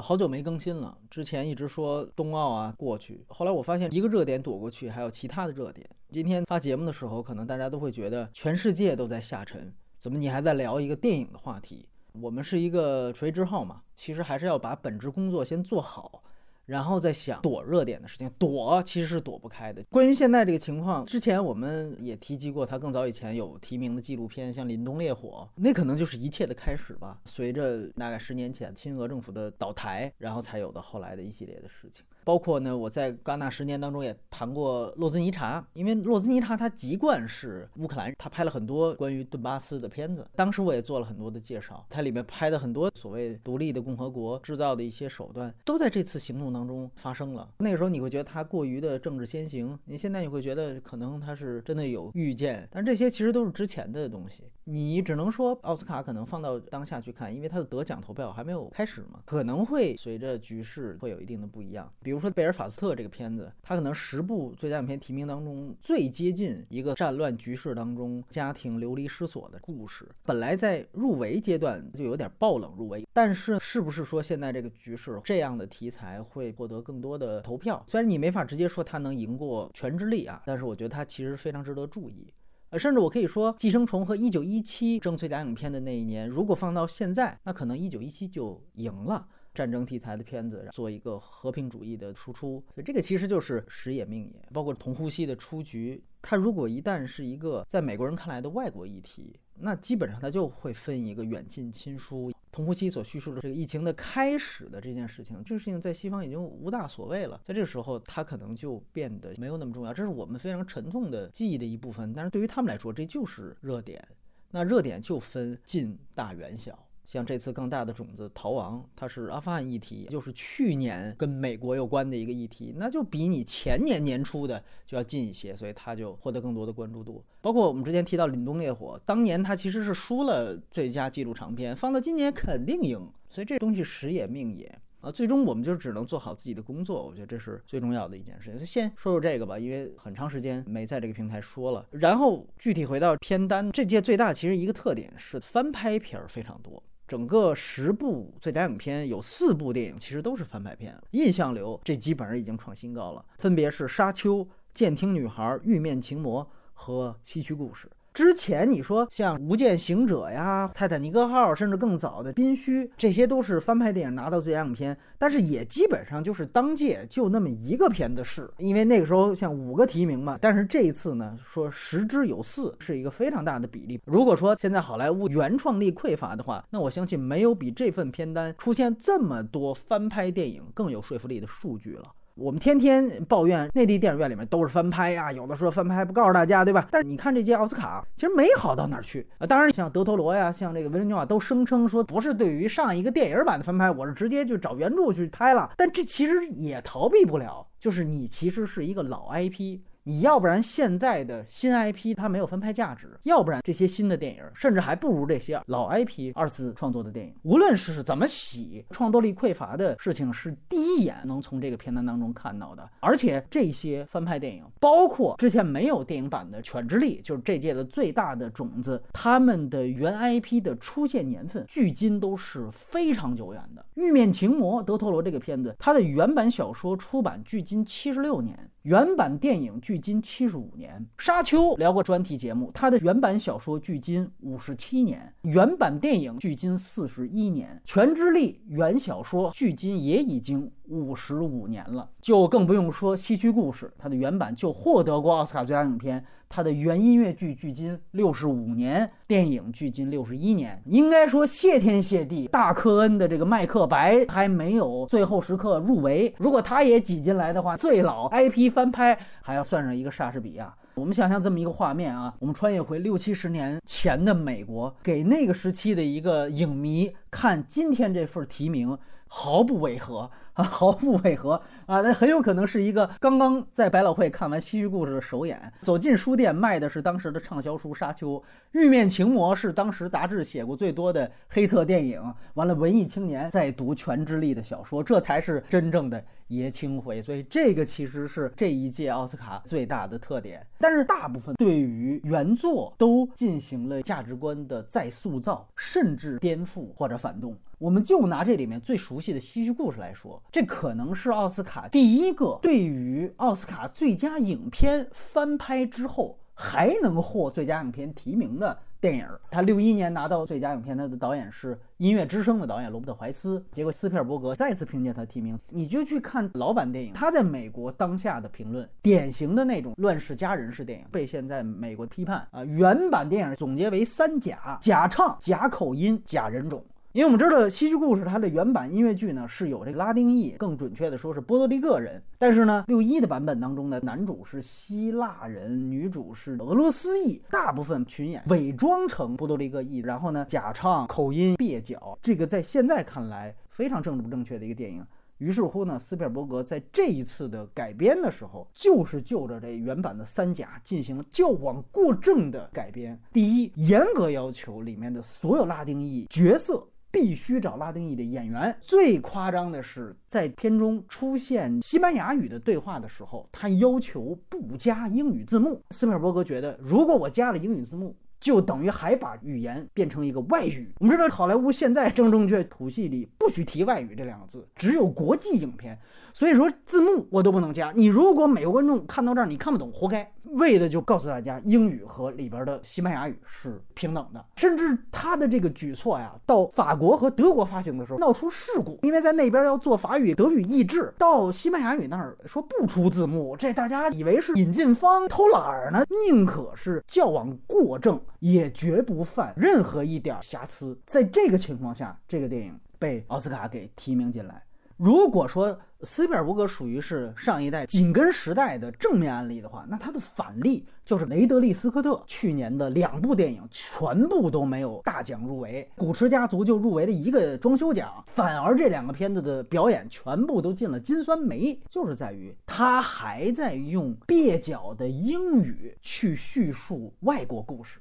好久没更新了。之前一直说冬奥啊过去，后来我发现一个热点躲过去，还有其他的热点。今天发节目的时候，可能大家都会觉得全世界都在下沉，怎么你还在聊一个电影的话题？我们是一个垂直号嘛，其实还是要把本职工作先做好。然后再想躲热点的事情，躲其实是躲不开的。关于现在这个情况，之前我们也提及过，他更早以前有提名的纪录片，像《凛冬烈火》，那可能就是一切的开始吧。随着大概十年前亲俄政府的倒台，然后才有的后来的一系列的事情。包括呢，我在戛纳十年当中也谈过洛兹尼察，因为洛兹尼察他籍贯是乌克兰，他拍了很多关于顿巴斯的片子，当时我也做了很多的介绍，它里面拍的很多所谓独立的共和国制造的一些手段，都在这次行动当中发生了。那个时候你会觉得他过于的政治先行，你现在你会觉得可能他是真的有预见，但这些其实都是之前的东西，你只能说奥斯卡可能放到当下去看，因为他的得奖投票还没有开始嘛，可能会随着局势会有一定的不一样，比如。比如说贝尔法斯特这个片子，它可能十部最佳影片提名当中最接近一个战乱局势当中家庭流离失所的故事。本来在入围阶段就有点爆冷入围，但是是不是说现在这个局势这样的题材会获得更多的投票？虽然你没法直接说它能赢过《全智力》啊，但是我觉得它其实非常值得注意。呃，甚至我可以说，《寄生虫》和《一九一七》争最佳影片的那一年，如果放到现在，那可能《一九一七》就赢了。战争题材的片子做一个和平主义的输出，所以这个其实就是时也命也。包括同呼吸的出局，它如果一旦是一个在美国人看来的外国议题，那基本上它就会分一个远近亲疏。同呼吸所叙述的这个疫情的开始的这件事情，这个事情在西方已经无大所谓了，在这个时候它可能就变得没有那么重要。这是我们非常沉痛的记忆的一部分，但是对于他们来说，这就是热点。那热点就分近大远小。像这次更大的种子逃亡，它是阿富汗议题，就是去年跟美国有关的一个议题，那就比你前年年初的就要近一些，所以它就获得更多的关注度。包括我们之前提到《凛冬烈火》，当年它其实是输了最佳纪录长片，放到今年肯定赢，所以这东西时也命也啊。最终我们就只能做好自己的工作，我觉得这是最重要的一件事情。先说说这个吧，因为很长时间没在这个平台说了。然后具体回到片单，这届最大其实一个特点是翻拍片儿非常多。整个十部最佳影片有四部电影其实都是翻拍片，印象流这基本上已经创新高了，分别是《沙丘》《监听女孩》《玉面情魔》和《西区故事》。之前你说像《无间行者》呀、《泰坦尼克号》，甚至更早的《宾虚》，这些都是翻拍电影拿到最佳影片，但是也基本上就是当届就那么一个片子是，因为那个时候像五个提名嘛。但是这一次呢，说十之有四，是一个非常大的比例。如果说现在好莱坞原创力匮乏的话，那我相信没有比这份片单出现这么多翻拍电影更有说服力的数据了。我们天天抱怨内地电影院里面都是翻拍啊，有的时候翻拍不告诉大家，对吧？但是你看这届奥斯卡，其实没好到哪儿去啊。当然，像德托罗呀，像这个维伦纽瓦都声称说不是对于上一个电影版的翻拍，我是直接就找原著去拍了。但这其实也逃避不了，就是你其实是一个老 IP。你要不然现在的新 IP 它没有翻拍价值，要不然这些新的电影甚至还不如这些老 IP 二次创作的电影。无论是怎么洗，创作力匮乏的事情是第一眼能从这个片单当中看到的。而且这些翻拍电影，包括之前没有电影版的《犬之力》，就是这届的最大的种子，他们的原 IP 的出现年份距今都是非常久远的。《玉面情魔》德托罗这个片子，它的原版小说出版距今七十六年。原版电影距今七十五年，《沙丘》聊过专题节目，它的原版小说距今五十七年，原版电影距今四十一年，《全知力》原小说距今也已经五十五年了，就更不用说《西区故事》，它的原版就获得过奥斯卡最佳影片。它的原音乐剧距今六十五年，电影距今六十一年。应该说谢天谢地，大科恩的这个麦克白还没有最后时刻入围。如果他也挤进来的话，最老 IP 翻拍还要算上一个莎士比亚。我们想象这么一个画面啊，我们穿越回六七十年前的美国，给那个时期的一个影迷看今天这份提名，毫不违和。啊，毫不违和啊！那很有可能是一个刚刚在百老汇看完《西域故事》的首演，走进书店卖的是当时的畅销书《沙丘》，《玉面情魔》是当时杂志写过最多的黑色电影。完了，文艺青年在读《全智力》的小说，这才是真正的爷青回。所以，这个其实是这一届奥斯卡最大的特点。但是，大部分对于原作都进行了价值观的再塑造，甚至颠覆或者反动。我们就拿这里面最熟悉的戏剧故事来说，这可能是奥斯卡第一个对于奥斯卡最佳影片翻拍之后还能获最佳影片提名的。电影，他六一年拿到最佳影片，他的导演是《音乐之声》的导演罗伯特·怀斯。结果斯皮尔伯格再次凭借他提名。你就去看老版电影，他在美国当下的评论，典型的那种乱世佳人式电影，被现在美国批判啊。原版电影总结为三假：假唱、假口音、假人种。因为我们知道戏剧故事它的原版音乐剧呢是有这个拉丁裔，更准确的说是波多黎各人。但是呢，六一的版本当中呢，男主是希腊人，女主是俄罗斯裔，大部分群演伪装成波多黎各裔，然后呢假唱口音蹩脚，这个在现在看来非常政治不正确的一个电影。于是乎呢，斯皮尔伯格在这一次的改编的时候，就是就着这原版的三甲进行了矫枉过正的改编。第一，严格要求里面的所有拉丁裔角色。必须找拉丁裔的演员。最夸张的是，在片中出现西班牙语的对话的时候，他要求不加英语字幕。斯皮尔伯格觉得，如果我加了英语字幕，就等于还把语言变成一个外语。我们知道，好莱坞现在正正确谱系里不许提外语这两个字，只有国际影片。所以说字幕我都不能加。你如果美国观众看到这儿你看不懂，活该。为的就告诉大家，英语和里边的西班牙语是平等的。甚至他的这个举措呀，到法国和德国发行的时候闹出事故，因为在那边要做法语、德语译制，到西班牙语那儿说不出字幕，这大家以为是引进方偷懒儿呢。宁可是矫枉过正，也绝不犯任何一点瑕疵。在这个情况下，这个电影被奥斯卡给提名进来。如果说斯皮尔伯格属于是上一代紧跟时代的正面案例的话，那他的反例就是雷德利·斯科特去年的两部电影全部都没有大奖入围，《古驰家族》就入围了一个装修奖，反而这两个片子的表演全部都进了金酸梅，就是在于他还在用蹩脚的英语去叙述外国故事。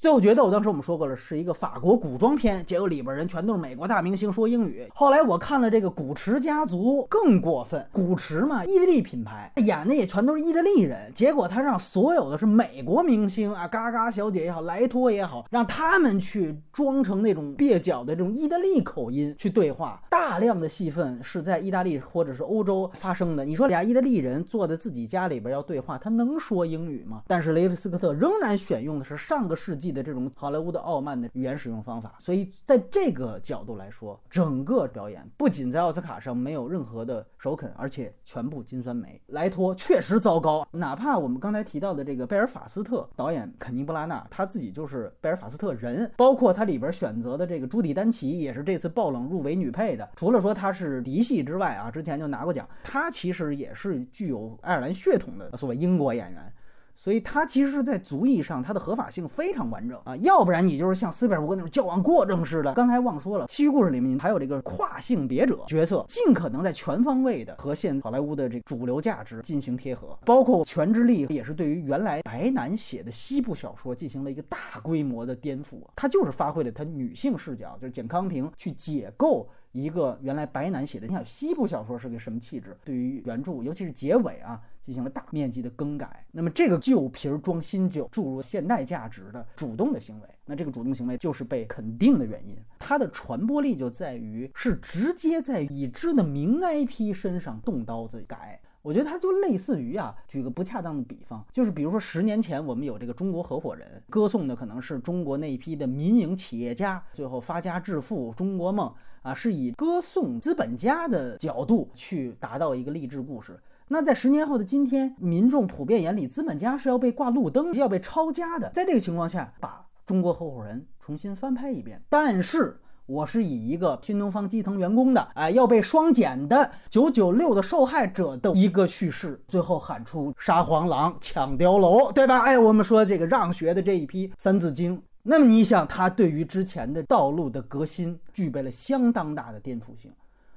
最后决斗，当时我们说过了，是一个法国古装片，结果里边人全都是美国大明星说英语。后来我看了这个古驰家族，更过分。古驰嘛，意大利品牌，演的也全都是意大利人，结果他让所有的是美国明星啊，嘎嘎小姐也好，莱托也好，让他们去装成那种蹩脚的这种意大利口音去对话。大量的戏份是在意大利或者是欧洲发生的。你说俩意大利人坐在自己家里边要对话，他能说英语吗？但是雷德斯科特仍然选用的是上个世纪。的这种好莱坞的傲慢的语言使用方法，所以在这个角度来说，整个表演不仅在奥斯卡上没有任何的首肯，而且全部金酸梅。莱托确实糟糕，哪怕我们刚才提到的这个贝尔法斯特导演肯尼布拉纳，他自己就是贝尔法斯特人，包括他里边选择的这个朱迪丹奇，也是这次爆冷入围女配的。除了说他是嫡系之外啊，之前就拿过奖，他其实也是具有爱尔兰血统的所谓英国演员。所以它其实是在族裔上，它的合法性非常完整啊，要不然你就是像斯皮尔伯格那种矫枉过正似的。刚才忘说了，西域故事里面还有这个跨性别者角色，尽可能在全方位的和现好莱坞的这主流价值进行贴合，包括《全智力》也是对于原来白男写的西部小说进行了一个大规模的颠覆，他就是发挥了他女性视角，就是简康平去解构。一个原来白男写的，你想西部小说是个什么气质？对于原著，尤其是结尾啊，进行了大面积的更改。那么这个旧皮儿装新酒，注入现代价值的主动的行为，那这个主动行为就是被肯定的原因。它的传播力就在于是直接在已知的名 IP 身上动刀子改。我觉得它就类似于啊，举个不恰当的比方，就是比如说十年前我们有这个中国合伙人，歌颂的可能是中国那一批的民营企业家最后发家致富中国梦啊，是以歌颂资本家的角度去达到一个励志故事。那在十年后的今天，民众普遍眼里，资本家是要被挂路灯、要被抄家的。在这个情况下，把中国合伙人重新翻拍一遍，但是。我是以一个新东方基层员工的，哎，要被双减的九九六的受害者的一个叙事，最后喊出杀黄狼、抢碉楼，对吧？哎，我们说这个让学的这一批《三字经》，那么你想，他对于之前的道路的革新具备了相当大的颠覆性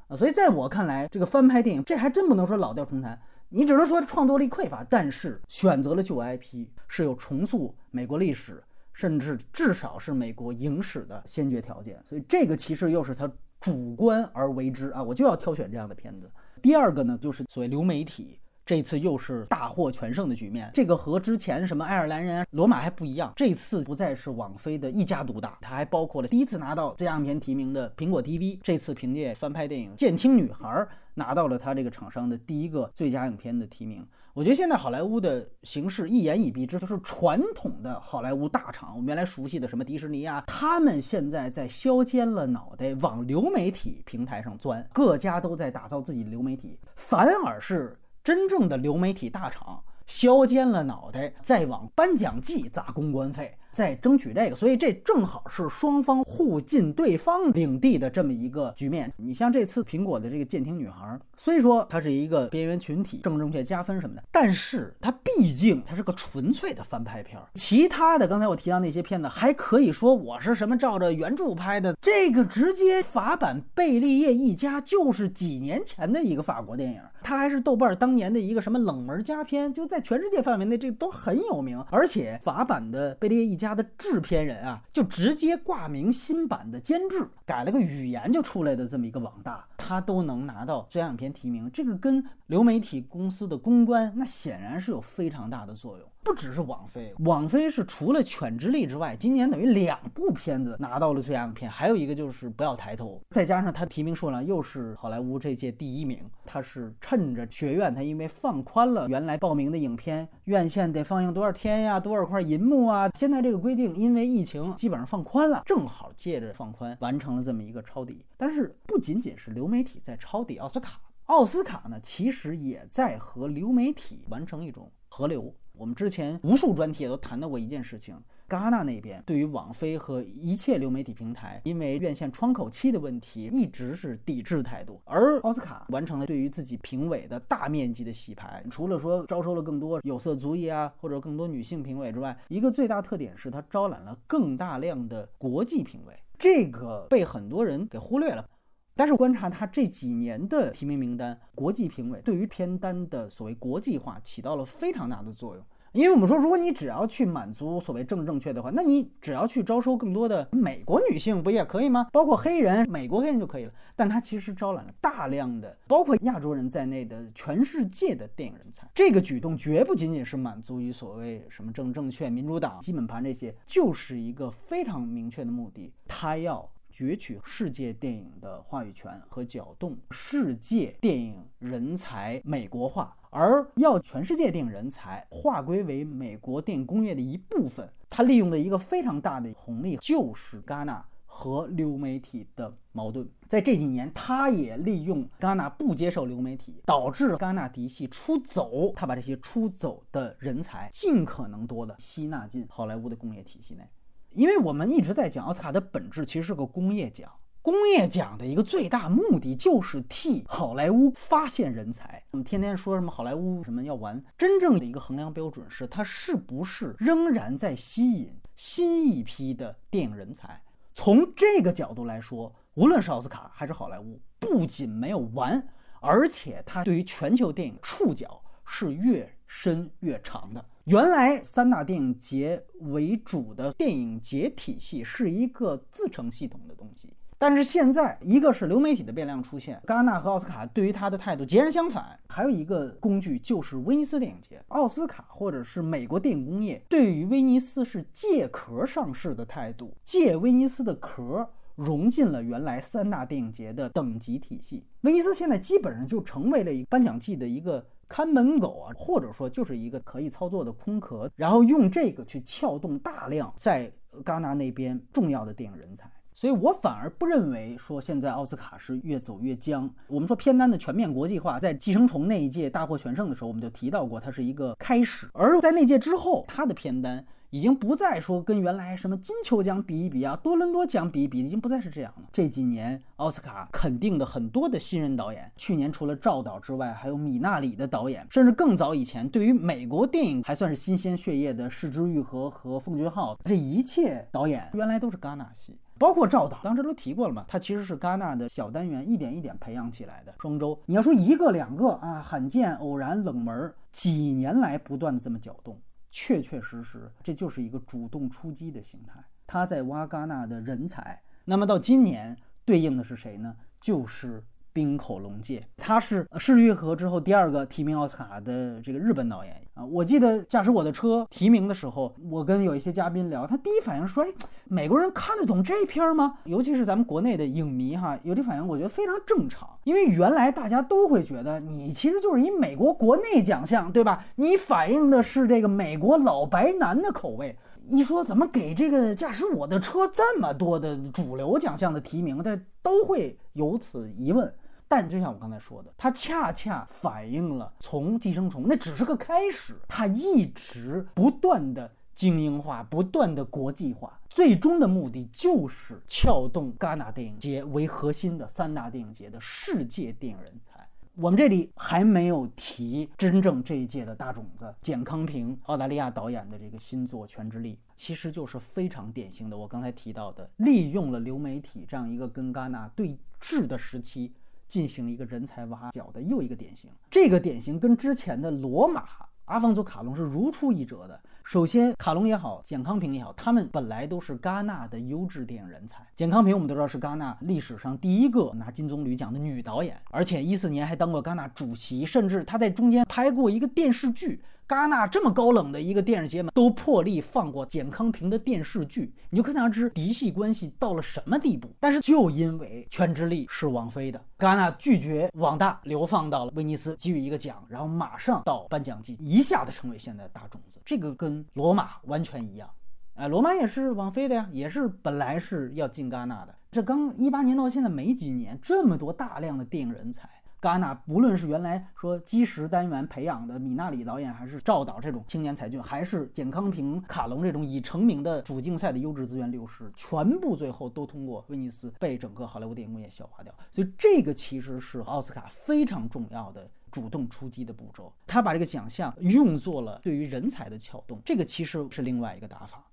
啊！所以在我看来，这个翻拍电影，这还真不能说老调重弹，你只能说创作力匮乏，但是选择了旧 IP 是有重塑美国历史。甚至至少是美国影史的先决条件，所以这个其实又是他主观而为之啊，我就要挑选这样的片子。第二个呢，就是所谓流媒体这次又是大获全胜的局面。这个和之前什么爱尔兰人、罗马还不一样，这次不再是网飞的一家独大，它还包括了第一次拿到最佳影片提名的苹果 TV。这次凭借翻拍电影《监听女孩》拿到了它这个厂商的第一个最佳影片的提名。我觉得现在好莱坞的形式一言以蔽之，就是传统的好莱坞大厂，我们原来熟悉的什么迪士尼啊，他们现在在削尖了脑袋往流媒体平台上钻，各家都在打造自己的流媒体，反而是真正的流媒体大厂削尖了脑袋在往颁奖季砸公关费。在争取这个，所以这正好是双方互进对方领地的这么一个局面。你像这次苹果的这个监听女孩，虽说它是一个边缘群体，正正确加分什么的，但是它毕竟它是个纯粹的翻拍片儿。其他的刚才我提到那些片子，还可以说我是什么照着原著拍的，这个直接法版《贝利叶一家》就是几年前的一个法国电影，它还是豆瓣当年的一个什么冷门佳片，就在全世界范围内这都很有名。而且法版的《贝利叶一家》。的制片人啊，就直接挂名新版的监制，改了个语言就出来的这么一个网大，他都能拿到最佳影片提名，这个跟流媒体公司的公关那显然是有非常大的作用。不只是网飞，网飞是除了《犬之力》之外，今年等于两部片子拿到了最佳影片，还有一个就是《不要抬头》，再加上他提名数量又是好莱坞这届第一名，他是趁着学院他因为放宽了原来报名的影片院线得放映多少天呀，多少块银幕啊，现在这个规定因为疫情基本上放宽了，正好借着放宽完成了这么一个抄底。但是不仅仅是流媒体在抄底奥斯卡，奥斯卡呢其实也在和流媒体完成一种合流。我们之前无数专题也都谈到过一件事情，戛纳那边对于网飞和一切流媒体平台，因为院线窗口期的问题，一直是抵制态度。而奥斯卡完成了对于自己评委的大面积的洗牌，除了说招收了更多有色族裔啊，或者更多女性评委之外，一个最大特点是它招揽了更大量的国际评委，这个被很多人给忽略了。但是观察他这几年的提名名单，国际评委对于片单的所谓国际化起到了非常大的作用。因为我们说，如果你只要去满足所谓正正确的话，那你只要去招收更多的美国女性不也可以吗？包括黑人，美国黑人就可以了。但他其实招揽了大量的包括亚洲人在内的全世界的电影人才。这个举动绝不仅仅是满足于所谓什么正正确、民主党基本盘这些，就是一个非常明确的目的，他要。攫取世界电影的话语权和搅动世界电影人才美国化，而要全世界电影人才划归为美国电影工业的一部分，他利用的一个非常大的红利就是戛纳和流媒体的矛盾。在这几年，他也利用戛纳不接受流媒体，导致戛纳嫡系出走，他把这些出走的人才尽可能多的吸纳进好莱坞的工业体系内。因为我们一直在讲奥斯卡的本质其实是个工业奖，工业奖的一个最大目的就是替好莱坞发现人才。我们天天说什么好莱坞什么要完，真正的一个衡量标准是它是不是仍然在吸引新一批的电影人才。从这个角度来说，无论是奥斯卡还是好莱坞，不仅没有完，而且它对于全球电影触角是越深越长的。原来三大电影节为主的电影节体系是一个自成系统的东西，但是现在一个是流媒体的变量出现，戛纳和奥斯卡对于它的态度截然相反，还有一个工具就是威尼斯电影节。奥斯卡或者是美国电影工业对于威尼斯是借壳上市的态度，借威尼斯的壳融进了原来三大电影节的等级体系。威尼斯现在基本上就成为了一颁奖季的一个。看门狗啊，或者说就是一个可以操作的空壳，然后用这个去撬动大量在戛纳那边重要的电影人才，所以我反而不认为说现在奥斯卡是越走越僵。我们说片单的全面国际化，在《寄生虫》那一届大获全胜的时候，我们就提到过，它是一个开始，而在那届之后，它的片单。已经不再说跟原来什么金球奖比一比啊，多伦多奖比一比，已经不再是这样了。这几年奥斯卡肯定的很多的新人导演，去年除了赵导之外，还有米纳里的导演，甚至更早以前对于美国电影还算是新鲜血液的市之愈合和奉俊昊，这一切导演原来都是戛纳系，包括赵导，当时都提过了嘛，他其实是戛纳的小单元一点一点培养起来的。双周，你要说一个两个啊，罕见、偶然、冷门，几年来不断的这么搅动。确确实实，这就是一个主动出击的形态。他在挖戛纳的人才，那么到今年对应的是谁呢？就是冰口龙介，他是《失之河》之后第二个提名奥斯卡的这个日本导演啊。我记得《驾驶我的车》提名的时候，我跟有一些嘉宾聊，他第一反应说：“哎，美国人看得懂这片吗？尤其是咱们国内的影迷哈，有这反应，我觉得非常正常。因为原来大家都会觉得你其实就是一美国国内奖项，对吧？你反映的是这个美国老白男的口味。一说怎么给这个《驾驶我的车》这么多的主流奖项的提名，他都会有此疑问。”但就像我刚才说的，它恰恰反映了从《寄生虫》那只是个开始，它一直不断的精英化，不断的国际化，最终的目的就是撬动戛纳电影节为核心的三大电影节的世界电影人才。我们这里还没有提真正这一届的大种子简康平，澳大利亚导演的这个新作《全智力》，其实就是非常典型的我刚才提到的，利用了流媒体这样一个跟戛纳对峙的时期。进行一个人才挖角的又一个典型，这个典型跟之前的罗马阿方索卡隆是如出一辙的。首先，卡隆也好，简康平也好，他们本来都是戛纳的优质电影人才。简康平我们都知道是戛纳历史上第一个拿金棕榈奖的女导演，而且一四年还当过戛纳主席，甚至她在中间拍过一个电视剧。戛纳这么高冷的一个电视节目，都破例放过简康平的电视剧，你就可想而知嫡系关系到了什么地步。但是就因为《全之力》是王菲的，戛纳拒绝网大流放到了威尼斯，给予一个奖，然后马上到颁奖季，一下子成为现在大种子。这个跟跟罗马完全一样，哎，罗马也是王菲的呀，也是本来是要进戛纳的。这刚一八年到现在没几年，这么多大量的电影人才。戛纳不论是原来说基石单元培养的米纳里导演，还是赵导这种青年才俊，还是简康平、卡隆这种已成名的主竞赛的优质资源流失，全部最后都通过威尼斯被整个好莱坞电影工业消化掉。所以这个其实是奥斯卡非常重要的主动出击的步骤，他把这个奖项用作了对于人才的撬动，这个其实是另外一个打法。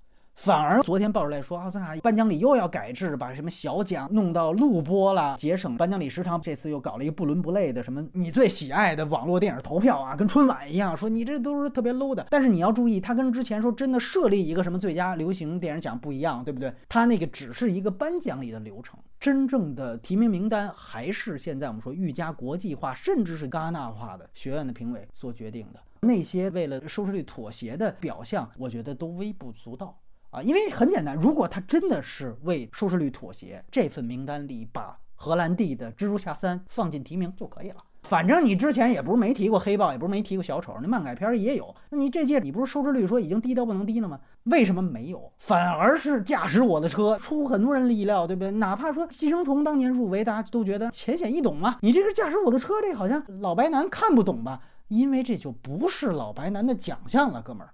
反而昨天爆出来说，奥斯卡颁奖礼又要改制，把什么小奖弄到录播了，节省颁奖礼时长。这次又搞了一个不伦不类的什么你最喜爱的网络电影投票啊，跟春晚一样，说你这都是特别 low 的。但是你要注意，他跟之前说真的设立一个什么最佳流行电影奖不一样，对不对？他那个只是一个颁奖礼的流程，真正的提名名单还是现在我们说愈加国际化，甚至是戛纳化的学院的评委所决定的。那些为了收视率妥协的表象，我觉得都微不足道。啊，因为很简单，如果他真的是为收视率妥协，这份名单里把荷兰弟的《蜘蛛侠三》放进提名就可以了。反正你之前也不是没提过黑豹，也不是没提过小丑，那漫改片也有。那你这届你不是收视率说已经低到不能低了吗？为什么没有？反而是驾驶我的车出乎很多人的意料，对不对？哪怕说《寄生虫》当年入围，大家都觉得浅显易懂嘛。你这个驾驶我的车，这好像老白男看不懂吧？因为这就不是老白男的奖项了，哥们儿。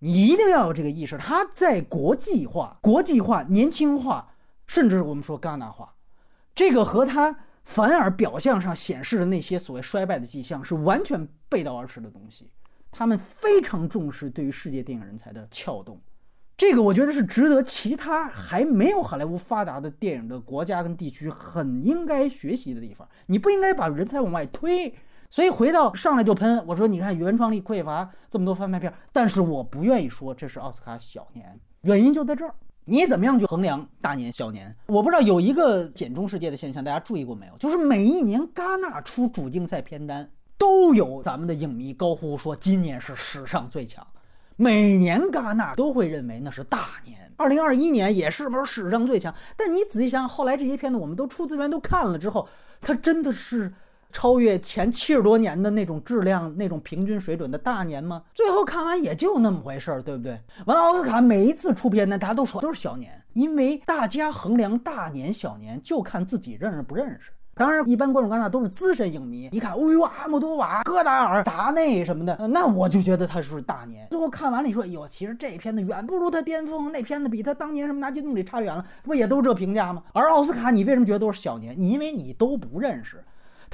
你一定要有这个意识，它在国际化、国际化、年轻化，甚至我们说戛纳化，这个和它反而表象上显示的那些所谓衰败的迹象是完全背道而驰的东西。他们非常重视对于世界电影人才的撬动，这个我觉得是值得其他还没有好莱坞发达的电影的国家跟地区很应该学习的地方。你不应该把人才往外推。所以回到上来就喷，我说你看原创力匮乏，这么多翻拍片，但是我不愿意说这是奥斯卡小年，原因就在这儿。你怎么样去衡量大年小年？我不知道有一个简中世界的现象，大家注意过没有？就是每一年戛纳出主竞赛片单，都有咱们的影迷高呼说今年是史上最强。每年戛纳都会认为那是大年，二零二一年也是不是史上最强？但你仔细想想，后来这些片子我们都出资源都看了之后，它真的是。超越前七十多年的那种质量、那种平均水准的大年吗？最后看完也就那么回事儿，对不对？完了，奥斯卡每一次出片呢，大家都说都是小年，因为大家衡量大年小年就看自己认识不认识。当然，一般观众刚才都是资深影迷，一看，哎呦，阿莫多瓦、戈达尔、达内什么的，那我就觉得他是大年。最后看完了，你说，哎呦，其实这片子远不如他巅峰，那片子比他当年什么拿金棕榈差远了，不也都是这评价吗？而奥斯卡，你为什么觉得都是小年？你因为你都不认识。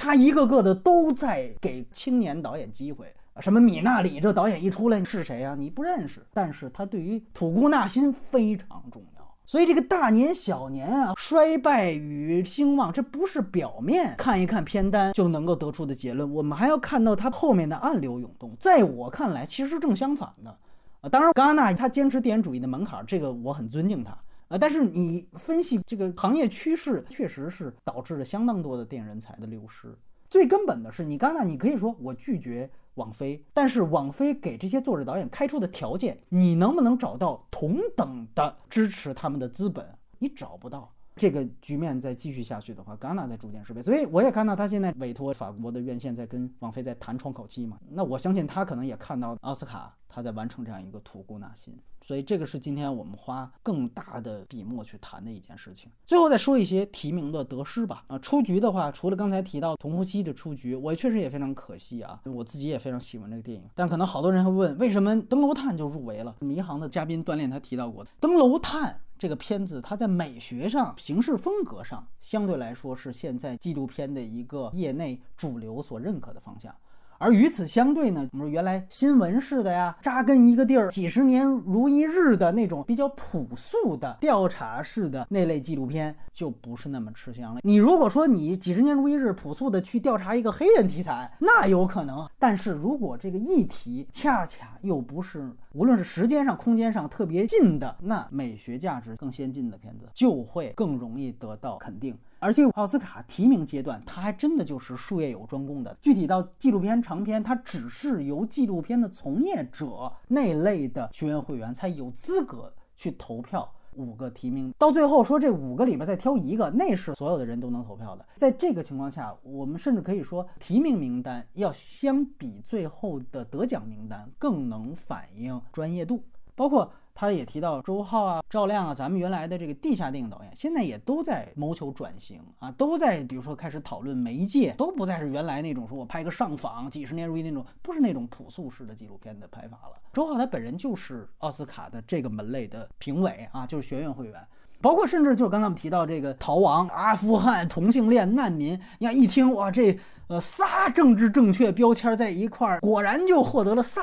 他一个个的都在给青年导演机会什么米纳里这导演一出来是谁啊？你不认识，但是他对于土姑纳辛非常重要。所以这个大年小年啊，衰败与兴旺，这不是表面看一看片单就能够得出的结论。我们还要看到它后面的暗流涌动。在我看来，其实正相反的啊。当然，戛纳他坚持电影主义的门槛，这个我很尊敬他。啊。但是你分析这个行业趋势，确实是导致了相当多的电影人才的流失。最根本的是，你戛纳，你可以说我拒绝网飞，但是网飞给这些作者导演开出的条件，你能不能找到同等的支持他们的资本？你找不到。这个局面再继续下去的话，戛纳在逐渐失败，所以我也看到他现在委托法国的院线在跟网飞在谈窗口期嘛。那我相信他可能也看到奥斯卡他在完成这样一个吐故纳新，所以这个是今天我们花更大的笔墨去谈的一件事情。最后再说一些提名的得失吧。啊，出局的话，除了刚才提到同呼吸的出局，我确实也非常可惜啊，我自己也非常喜欢这个电影。但可能好多人会问，为什么《登楼探》就入围了？迷航的嘉宾锻炼他提到过，《登楼探》。这个片子它在美学上、形式风格上，相对来说是现在纪录片的一个业内主流所认可的方向。而与此相对呢，我们说原来新闻式的呀，扎根一个地儿几十年如一日的那种比较朴素的调查式的那类纪录片，就不是那么吃香了。你如果说你几十年如一日朴素的去调查一个黑人题材，那有可能。但是如果这个议题恰恰又不是无论是时间上、空间上特别近的，那美学价值更先进的片子就会更容易得到肯定。而且奥斯卡提名阶段，它还真的就是术业有专攻的。具体到纪录片长片，它只是由纪录片的从业者那类的学员会员才有资格去投票。五个提名到最后说这五个里边再挑一个，那是所有的人都能投票的。在这个情况下，我们甚至可以说，提名名单要相比最后的得奖名单更能反映专业度，包括。他也提到周浩啊、赵亮啊，咱们原来的这个地下电影导演，现在也都在谋求转型啊，都在比如说开始讨论媒介，都不再是原来那种说我拍个上访几十年如一那种，不是那种朴素式的纪录片的拍法了。周浩他本人就是奥斯卡的这个门类的评委啊，就是学院会员。包括甚至就是刚才我们提到这个逃亡、阿富汗同性恋难民，你看一听哇，这呃仨政治正确标签在一块儿，果然就获得了仨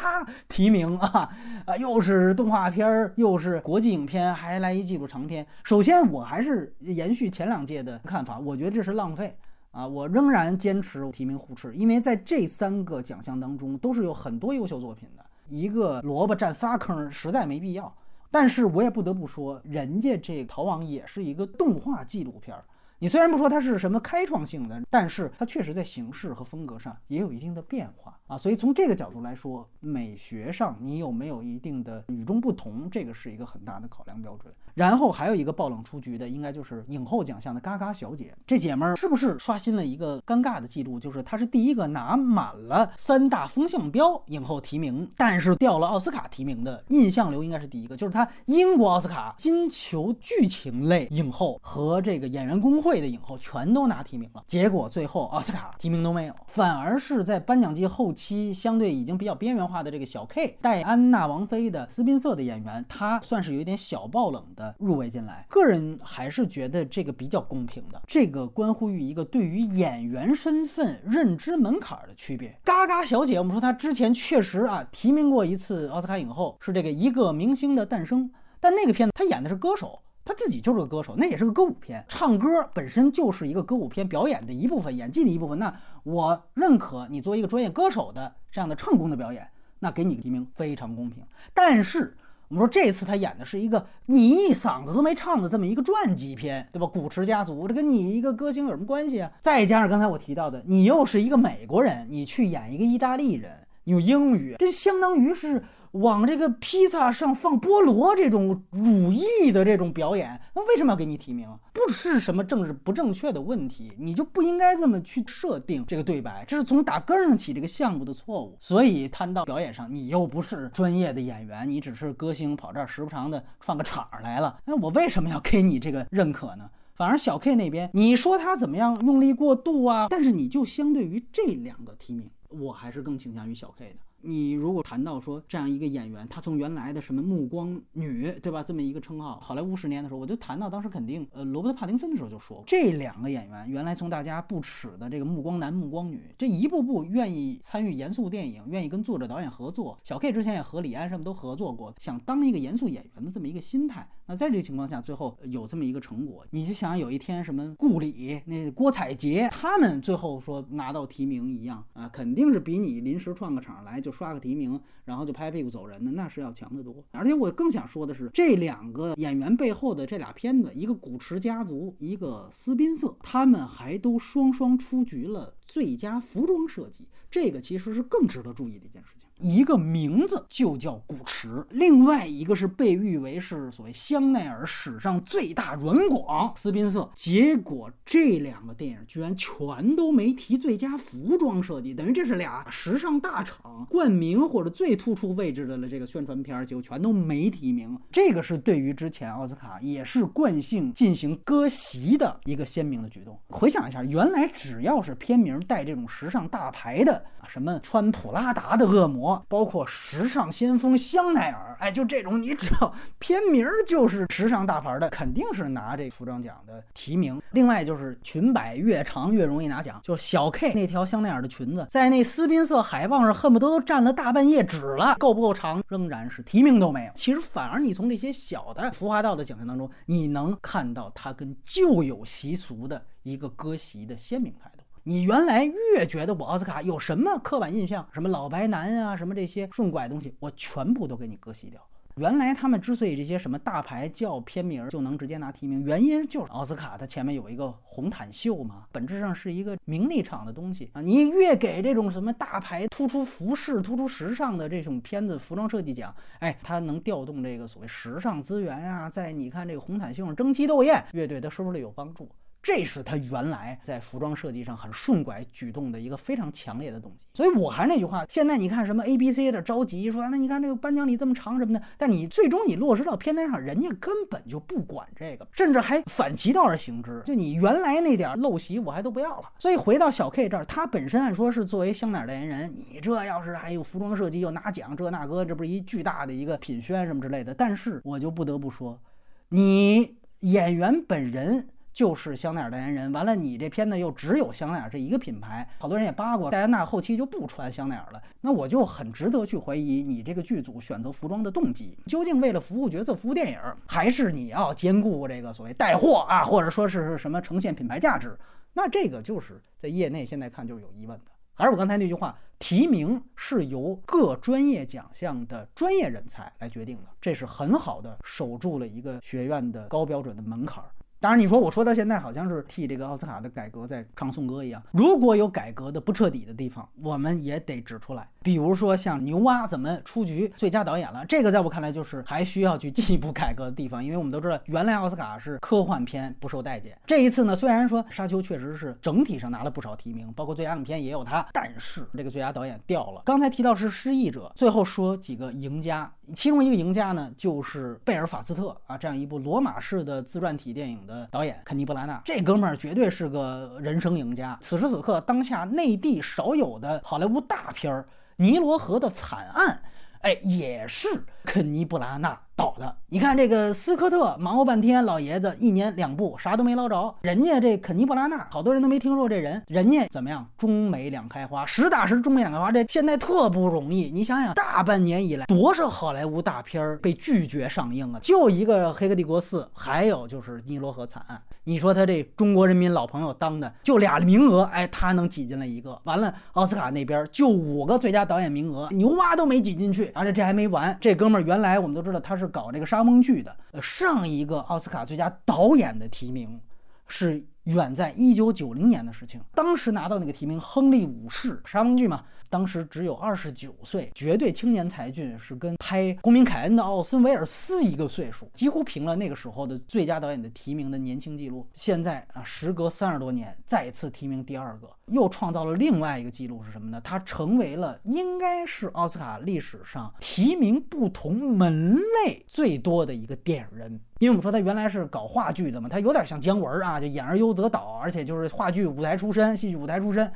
提名啊啊，又是动画片儿，又是国际影片，还来一纪录长片。首先，我还是延续前两届的看法，我觉得这是浪费啊，我仍然坚持提名互斥，因为在这三个奖项当中都是有很多优秀作品的，一个萝卜占仨坑，实在没必要。但是我也不得不说，人家这逃亡也是一个动画纪录片儿。你虽然不说它是什么开创性的，但是它确实在形式和风格上也有一定的变化啊。所以从这个角度来说，美学上你有没有一定的与众不同，这个是一个很大的考量标准。然后还有一个爆冷出局的，应该就是影后奖项的嘎嘎小姐。这姐们儿是不是刷新了一个尴尬的记录？就是她是第一个拿满了三大风向标影后提名，但是掉了奥斯卡提名的印象流应该是第一个。就是她英国奥斯卡金球剧情类影后和这个演员工会的影后全都拿提名了，结果最后奥斯卡提名都没有，反而是在颁奖季后期相对已经比较边缘化的这个小 K 戴安娜王妃的斯宾塞的演员，她算是有一点小爆冷。的入围进来，个人还是觉得这个比较公平的。这个关乎于一个对于演员身份认知门槛儿的区别。嘎嘎小姐，我们说她之前确实啊提名过一次奥斯卡影后，是这个一个明星的诞生。但那个片子她演的是歌手，她自己就是个歌手，那也是个歌舞片，唱歌本身就是一个歌舞片表演的一部分，演技的一部分。那我认可你作为一个专业歌手的这样的唱功的表演，那给你提名非常公平。但是。我们说这次他演的是一个你一嗓子都没唱的这么一个传记片，对吧？古驰家族，这跟你一个歌星有什么关系啊？再加上刚才我提到的，你又是一个美国人，你去演一个意大利人，用英语，这相当于是。往这个披萨上放菠萝这种乳意的这种表演，那为什么要给你提名？不是什么政治不正确的问题，你就不应该这么去设定这个对白，这是从打根上起这个项目的错误。所以摊到表演上，你又不是专业的演员，你只是歌星跑这儿时不常的串个场来了，那我为什么要给你这个认可呢？反而小 K 那边，你说他怎么样用力过度啊？但是你就相对于这两个提名，我还是更倾向于小 K 的。你如果谈到说这样一个演员，他从原来的什么暮光女，对吧？这么一个称号，好莱坞十年的时候，我就谈到当时肯定，呃，罗伯特·帕丁森的时候就说过，这两个演员原来从大家不耻的这个暮光男、暮光女，这一步步愿意参与严肃电影，愿意跟作者导演合作。小 K 之前也和李安什么都合作过，想当一个严肃演员的这么一个心态。那在这个情况下，最后有这么一个成果，你就想有一天什么顾里、那郭采洁他们最后说拿到提名一样啊，肯定是比你临时串个场来就刷个提名，然后就拍屁股走人的那是要强得多。而且我更想说的是，这两个演员背后的这俩片子，一个古驰家族，一个斯宾塞，他们还都双双出局了最佳服装设计，这个其实是更值得注意的一件事情。一个名字就叫古驰，另外一个是被誉为是所谓香奈儿史上最大软广斯宾塞。结果这两个电影居然全都没提最佳服装设计，等于这是俩时尚大厂冠名或者最突出位置的了这个宣传片，结果全都没提名。这个是对于之前奥斯卡也是惯性进行割席的一个鲜明的举动。回想一下，原来只要是片名带这种时尚大牌的，什么穿普拉达的恶魔。包括时尚先锋香奈儿，哎，就这种，你只要片名就是时尚大牌的，肯定是拿这服装奖的提名。另外就是裙摆越长越容易拿奖，就是小 K 那条香奈儿的裙子，在那斯宾塞海报上恨不得都占了大半页纸了，够不够长？仍然是提名都没有。其实反而你从这些小的浮华道的奖项当中，你能看到它跟旧有习俗的一个割席的鲜明态度。你原来越觉得我奥斯卡有什么刻板印象，什么老白男啊，什么这些顺拐东西，我全部都给你割席掉。原来他们之所以这些什么大牌叫片名就能直接拿提名，原因就是奥斯卡它前面有一个红毯秀嘛，本质上是一个名利场的东西啊。你越给这种什么大牌突出服饰、突出时尚的这种片子服装设计奖，哎，它能调动这个所谓时尚资源啊，在你看这个红毯秀上争奇斗艳，越对它收视率有帮助。这是他原来在服装设计上很顺拐举动的一个非常强烈的动机，所以我还是那句话，现在你看什么 A B C 的着急说，那你看这个颁奖礼这么长什么的，但你最终你落实到片单上，人家根本就不管这个，甚至还反其道而行之，就你原来那点陋习我还都不要了。所以回到小 K 这儿，他本身按说是作为香奈儿代言人，你这要是还有服装设计又拿奖这那个，这不是一巨大的一个品宣什么之类的。但是我就不得不说，你演员本人。就是香奈儿代言人，完了你这片子又只有香奈儿这一个品牌，好多人也扒过，戴安娜后期就不穿香奈儿了，那我就很值得去怀疑你这个剧组选择服装的动机，究竟为了服务角色、服务电影，还是你要兼顾这个所谓带货啊，或者说是什么呈现品牌价值？那这个就是在业内现在看就是有疑问的。还是我刚才那句话，提名是由各专业奖项的专业人才来决定的，这是很好的守住了一个学院的高标准的门槛儿。当然，你说我说到现在好像是替这个奥斯卡的改革在唱颂歌一样。如果有改革的不彻底的地方，我们也得指出来。比如说像牛蛙怎么出局最佳导演了，这个在我看来就是还需要去进一步改革的地方。因为我们都知道，原来奥斯卡是科幻片不受待见。这一次呢，虽然说沙丘确实是整体上拿了不少提名，包括最佳影片也有它，但是这个最佳导演掉了。刚才提到是失忆者，最后说几个赢家，其中一个赢家呢就是贝尔法斯特啊，这样一部罗马式的自传体电影。的导演肯尼·布拉纳，这哥们儿绝对是个人生赢家。此时此刻，当下内地少有的好莱坞大片儿《尼罗河的惨案》，哎，也是肯尼·布拉纳。导的，你看这个斯科特忙活半天，老爷子一年两部啥都没捞着。人家这肯尼布拉纳，好多人都没听说这人，人家怎么样？中美两开花，实打实中美两开花。这现在特不容易，你想想，大半年以来，多少好莱坞大片儿被拒绝上映啊？就一个《黑客帝国四》，还有就是《尼罗河惨案》。你说他这中国人民老朋友当的，就俩名额，哎，他能挤进来一个。完了，奥斯卡那边就五个最佳导演名额，牛蛙都没挤进去。而且这还没完，这哥们儿原来我们都知道他是。搞这个沙翁剧的，呃上一个奥斯卡最佳导演的提名是远在一九九零年的事情，当时拿到那个提名，亨利五世沙翁剧嘛。当时只有二十九岁，绝对青年才俊，是跟拍《公民凯恩》的奥森威尔斯一个岁数，几乎平了那个时候的最佳导演的提名的年轻记录。现在啊，时隔三十多年，再次提名第二个，又创造了另外一个记录是什么呢？他成为了应该是奥斯卡历史上提名不同门类最多的一个电影人。因为我们说他原来是搞话剧的嘛，他有点像姜文啊，就演而优则导，而且就是话剧舞台出身，戏剧舞台出身。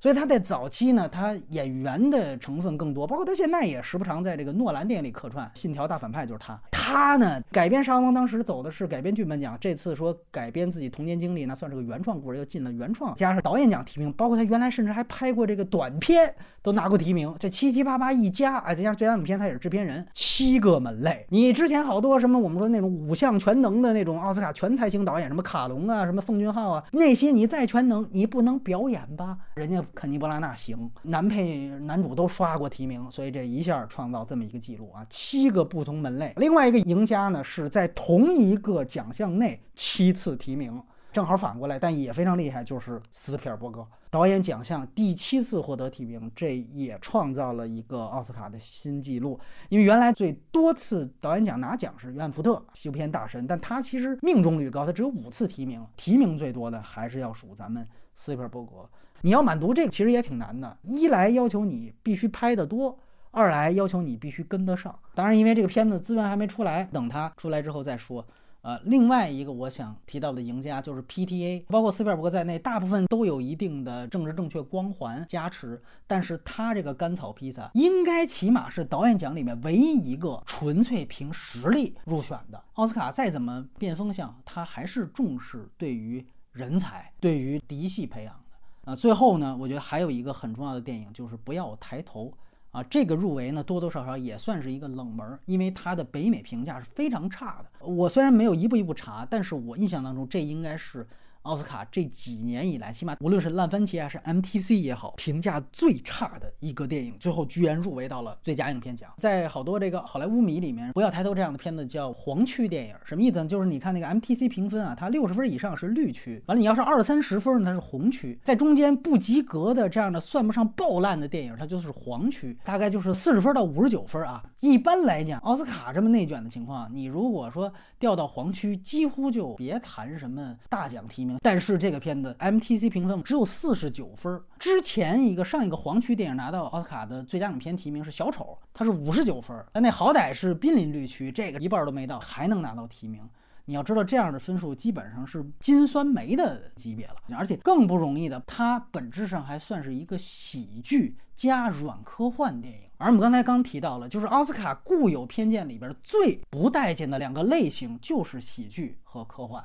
所以他在早期呢，他演员的成分更多，包括他现在也时不常在这个诺兰电影里客串，《信条》大反派就是他。他呢改编《沙王》当时走的是改编剧本奖，这次说改编自己童年经历，那算是个原创故事，又进了原创，加上导演奖提名，包括他原来甚至还拍过这个短片，都拿过提名。这七七八八一加，哎，再加上最佳影片，他也是制片人，七个门类。你之前好多什么我们说那种五项全能的那种奥斯卡全才型导演，什么卡隆啊，什么奉俊昊啊，那些你再全能，你不能表演吧？人家肯尼·布拉纳行，男配男主都刷过提名，所以这一下创造这么一个记录啊，七个不同门类。另外一个赢家呢，是在同一个奖项内七次提名，正好反过来，但也非常厉害，就是斯皮尔伯格导演奖项第七次获得提名，这也创造了一个奥斯卡的新纪录。因为原来最多次导演奖拿奖是约翰福特，西部片大神，但他其实命中率高，他只有五次提名，提名最多的还是要数咱们斯皮尔伯格。你要满足这个，其实也挺难的，一来要求你必须拍得多。二来要求你必须跟得上，当然因为这个片子资源还没出来，等它出来之后再说。呃，另外一个我想提到的赢家就是 PTA，包括斯皮尔伯格在内，大部分都有一定的政治正确光环加持，但是他这个甘草披萨应该起码是导演奖里面唯一一个纯粹凭实力入选的。奥斯卡再怎么变风向，他还是重视对于人才、对于嫡系培养的。啊，最后呢，我觉得还有一个很重要的电影就是不要抬头。啊，这个入围呢，多多少少也算是一个冷门，因为它的北美评价是非常差的。我虽然没有一步一步查，但是我印象当中，这应该是。奥斯卡这几年以来，起码无论是烂番茄还是 MTC 也好，评价最差的一个电影，最后居然入围到了最佳影片奖。在好多这个好莱坞迷里面，不要抬头这样的片子叫黄区电影，什么意思呢？就是你看那个 MTC 评分啊，它六十分以上是绿区，完了你要是二三十分呢它是红区，在中间不及格的这样的算不上爆烂的电影，它就是黄区，大概就是四十分到五十九分啊。一般来讲，奥斯卡这么内卷的情况，你如果说掉到黄区，几乎就别谈什么大奖提名。但是这个片子 MTC 评分只有四十九分，之前一个上一个黄区电影拿到奥斯卡的最佳影片提名是小丑，它是五十九分，但那好歹是濒临绿区，这个一半都没到，还能拿到提名。你要知道这样的分数基本上是金酸梅的级别了，而且更不容易的，它本质上还算是一个喜剧加软科幻电影。而我们刚才刚提到了，就是奥斯卡固有偏见里边最不待见的两个类型就是喜剧和科幻。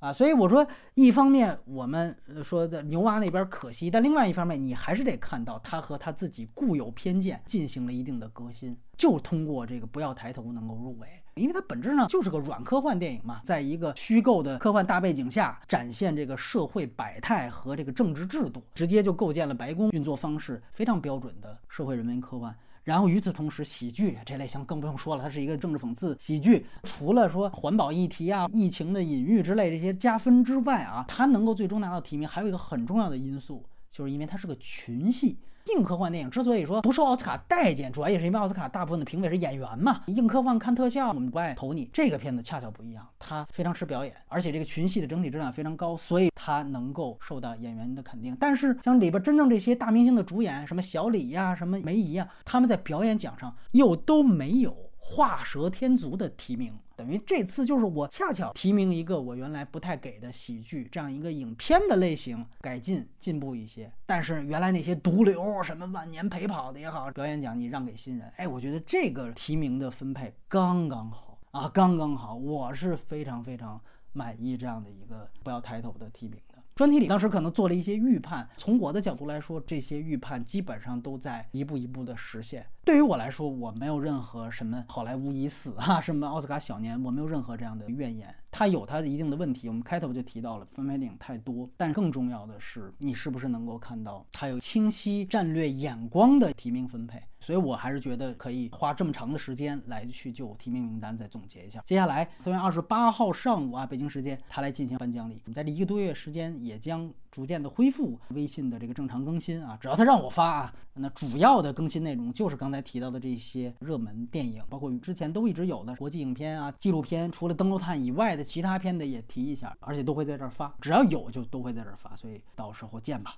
啊，所以我说，一方面我们说的牛蛙那边可惜，但另外一方面，你还是得看到他和他自己固有偏见进行了一定的革新，就通过这个不要抬头能够入围，因为它本质上就是个软科幻电影嘛，在一个虚构的科幻大背景下展现这个社会百态和这个政治制度，直接就构建了白宫运作方式非常标准的社会人文科幻。然后与此同时，喜剧这类型更不用说了，它是一个政治讽刺喜剧。除了说环保议题啊、疫情的隐喻之类这些加分之外啊，它能够最终拿到提名，还有一个很重要的因素，就是因为它是个群戏。硬科幻电影之所以说不受奥斯卡待见，主要也是因为奥斯卡大部分的评委是演员嘛。硬科幻看特效，我们不爱投你。这个片子恰巧不一样，它非常吃表演，而且这个群戏的整体质量非常高，所以它能够受到演员的肯定。但是像里边真正这些大明星的主演，什么小李呀、什么梅姨呀，他们在表演奖上又都没有画蛇添足的提名。等于这次就是我恰巧提名一个我原来不太给的喜剧这样一个影片的类型改进进步一些，但是原来那些毒瘤什么万年陪跑的也好，表演奖你让给新人，哎，我觉得这个提名的分配刚刚好啊，刚刚好，我是非常非常满意这样的一个不要抬头的提名的。专题里当时可能做了一些预判，从我的角度来说，这些预判基本上都在一步一步的实现。对于我来说，我没有任何什么好莱坞已死啊，什么奥斯卡小年，我没有任何这样的怨言。它有它的一定的问题，我们开头就提到了翻拍电影太多，但更重要的是，你是不是能够看到它有清晰战略眼光的提名分配？所以我还是觉得可以花这么长的时间来去就提名名单再总结一下。接下来三月二十八号上午啊，北京时间他来进行颁奖礼。我们在这一个多月时间也将逐渐的恢复微信的这个正常更新啊，只要他让我发啊，那主要的更新内容就是刚才提到的这些热门电影，包括之前都一直有的国际影片啊、纪录片，除了《登陆探》以外的其他片的也提一下，而且都会在这儿发，只要有就都会在这儿发，所以到时候见吧。